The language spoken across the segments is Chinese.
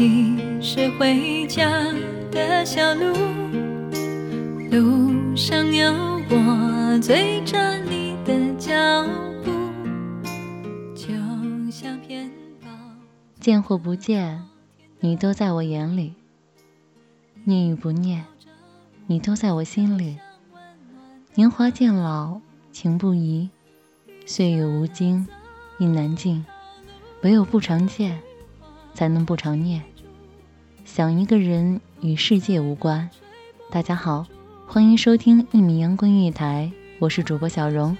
气息是回家的小路，路上有我追着你的脚步，就像片保。见或不见，你都在我眼里；念与不念，你都在我心里。年华渐老，情不移，岁月无惊，意难尽。唯有不常见，才能不常念。想一个人与世界无关。大家好，欢迎收听一米阳光音乐台，我是主播小荣。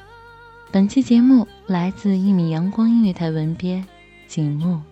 本期节目来自一米阳光音乐台文编景木。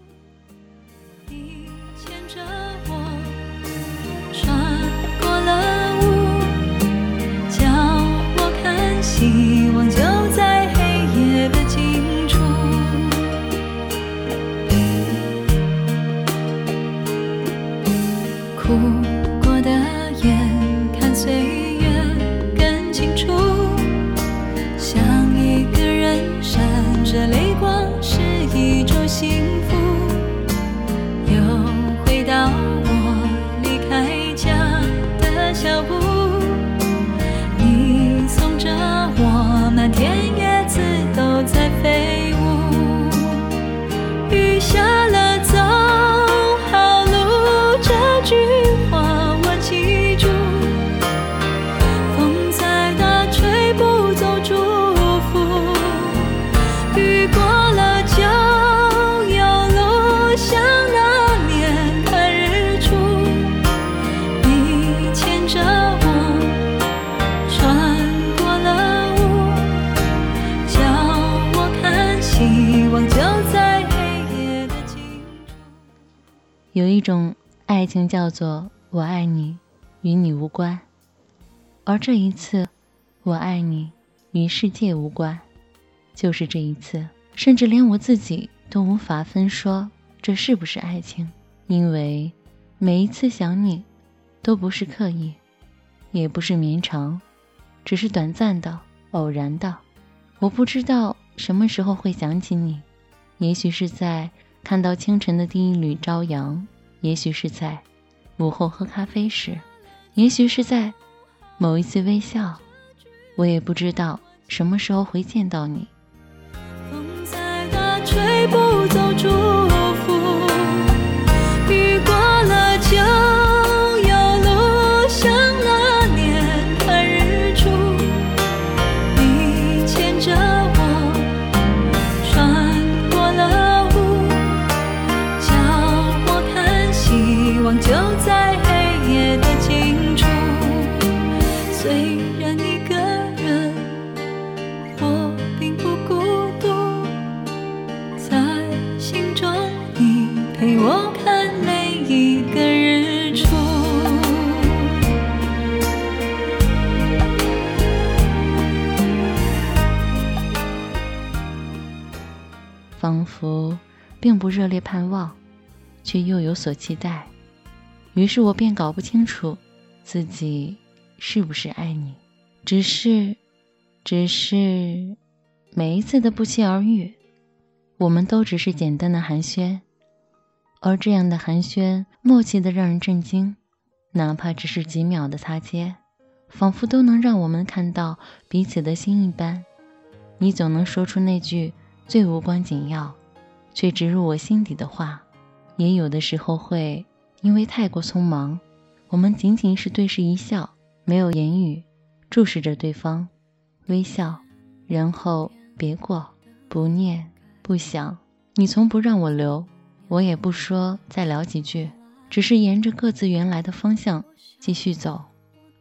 有一种爱情叫做“我爱你，与你无关”，而这一次，我爱你与世界无关。就是这一次，甚至连我自己都无法分说这是不是爱情，因为每一次想你，都不是刻意，也不是绵长，只是短暂的、偶然的。我不知道什么时候会想起你，也许是在看到清晨的第一缕朝阳，也许是在午后喝咖啡时，也许是在某一次微笑。我也不知道什么时候会见到你。风再大，吹不走仿佛并不热烈盼望，却又有所期待。于是我便搞不清楚自己是不是爱你，只是，只是每一次的不期而遇，我们都只是简单的寒暄，而这样的寒暄默契的让人震惊，哪怕只是几秒的擦肩，仿佛都能让我们看到彼此的心一般。你总能说出那句最无关紧要，却直入我心底的话，也有的时候会。因为太过匆忙，我们仅仅是对视一笑，没有言语，注视着对方，微笑，然后别过，不念不想。你从不让我留，我也不说再聊几句，只是沿着各自原来的方向继续走，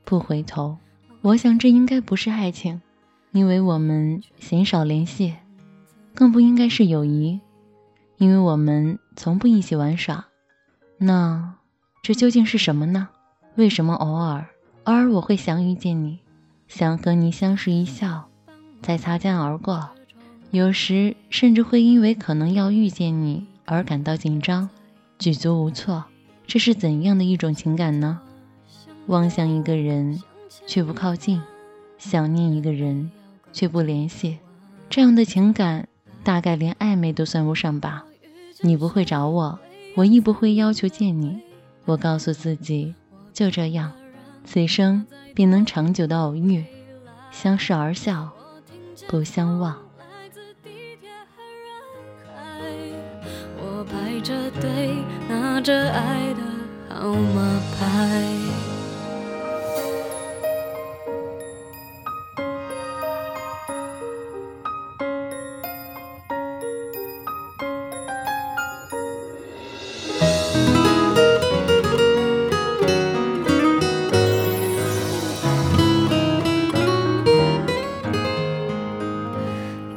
不回头。我想这应该不是爱情，因为我们鲜少联系，更不应该是友谊，因为我们从不一起玩耍。那，这究竟是什么呢？为什么偶尔，偶尔我会想遇见你，想和你相视一笑，再擦肩而过？有时甚至会因为可能要遇见你而感到紧张，举足无措。这是怎样的一种情感呢？望向一个人却不靠近，想念一个人却不联系，这样的情感大概连暧昧都算不上吧？你不会找我。我亦不会要求见你，我告诉自己，就这样，此生便能长久的偶遇，相视而笑，不相忘。我排着队，拿着爱的号码牌。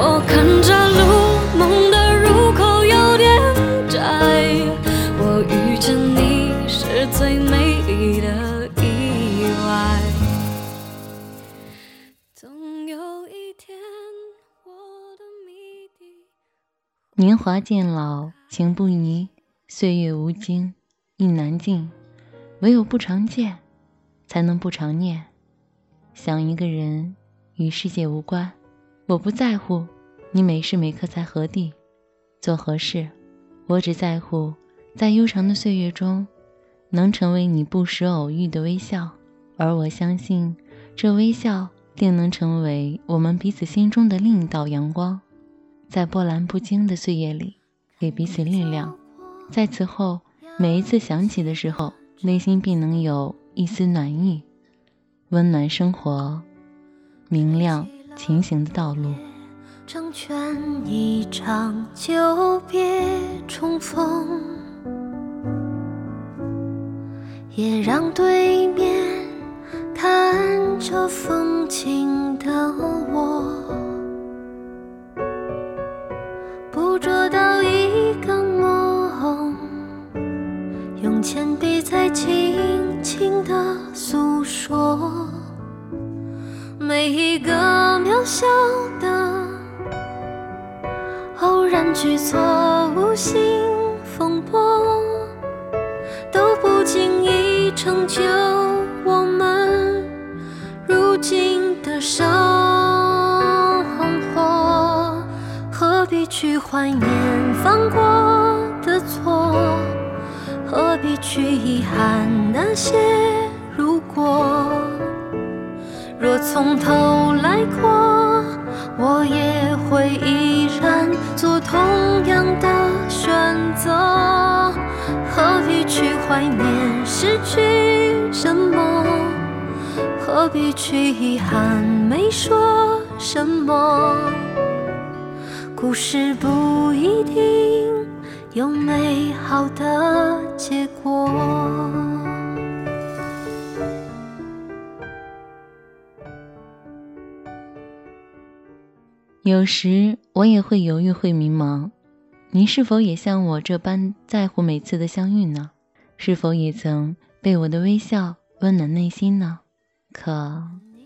我看着路梦的入口有点窄。我遇见你是最美丽的意外。总有一天，我的谜底。年华渐老，情不移；岁月无惊，意难尽。唯有不常见，才能不常念。想一个人。与世界无关，我不在乎你每时每刻在何地，做何事，我只在乎在悠长的岁月中，能成为你不时偶遇的微笑，而我相信这微笑定能成为我们彼此心中的另一道阳光，在波澜不惊的岁月里，给彼此力量，在此后每一次想起的时候，内心必能有一丝暖意，温暖生活。明亮前行的道路，成全一场久别重逢，也让对面看着风景的我，捕捉到一个梦，用铅笔在轻轻的诉说。每一个渺小的偶然举措，无心风波，都不经意成就我们如今的生活。何必去怀念犯过的错？何必去遗憾那些如果？若从头来过，我也会依然做同样的选择。何必去怀念失去什么？何必去遗憾没说什么？故事不一定有美好的结果。有时我也会犹豫，会迷茫。您是否也像我这般在乎每次的相遇呢？是否也曾被我的微笑温暖内心呢？可，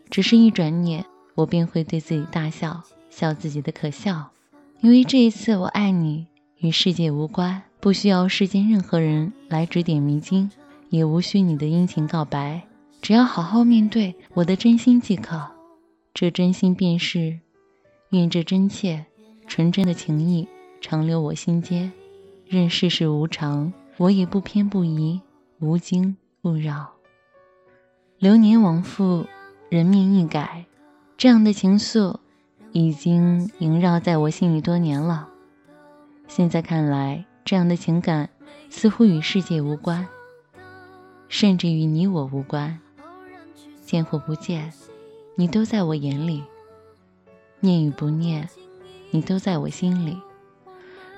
只是一转眼，我便会对自己大笑，笑自己的可笑。因为这一次，我爱你与世界无关，不需要世间任何人来指点迷津，也无需你的殷勤告白，只要好好面对我的真心即可。这真心便是，愿这真切、纯真的情谊长留我心间。任世事无常，我也不偏不倚，无惊不扰。流年往复，人面易改，这样的情愫已经萦绕在我心里多年了。现在看来，这样的情感似乎与世界无关，甚至与你我无关。见或不见，你都在我眼里；念与不念，你都在我心里。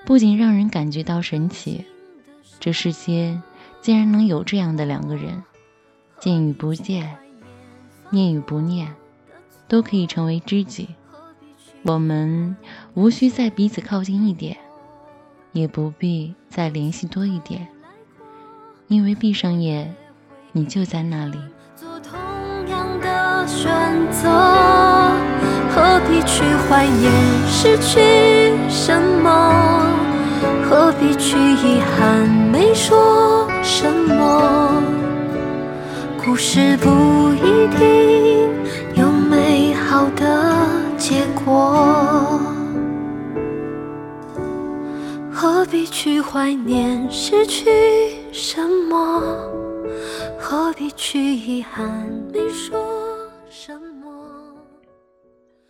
不仅让人感觉到神奇，这世间竟然能有这样的两个人。见与不见，念与不念，都可以成为知己。我们无需再彼此靠近一点，也不必再联系多一点，因为闭上眼，你就在那里。做同样的选择，去怀念失去什么？何必去遗憾没说什么？故事不一定有美好的结果，何必去怀念失去什么？何必去遗憾没说？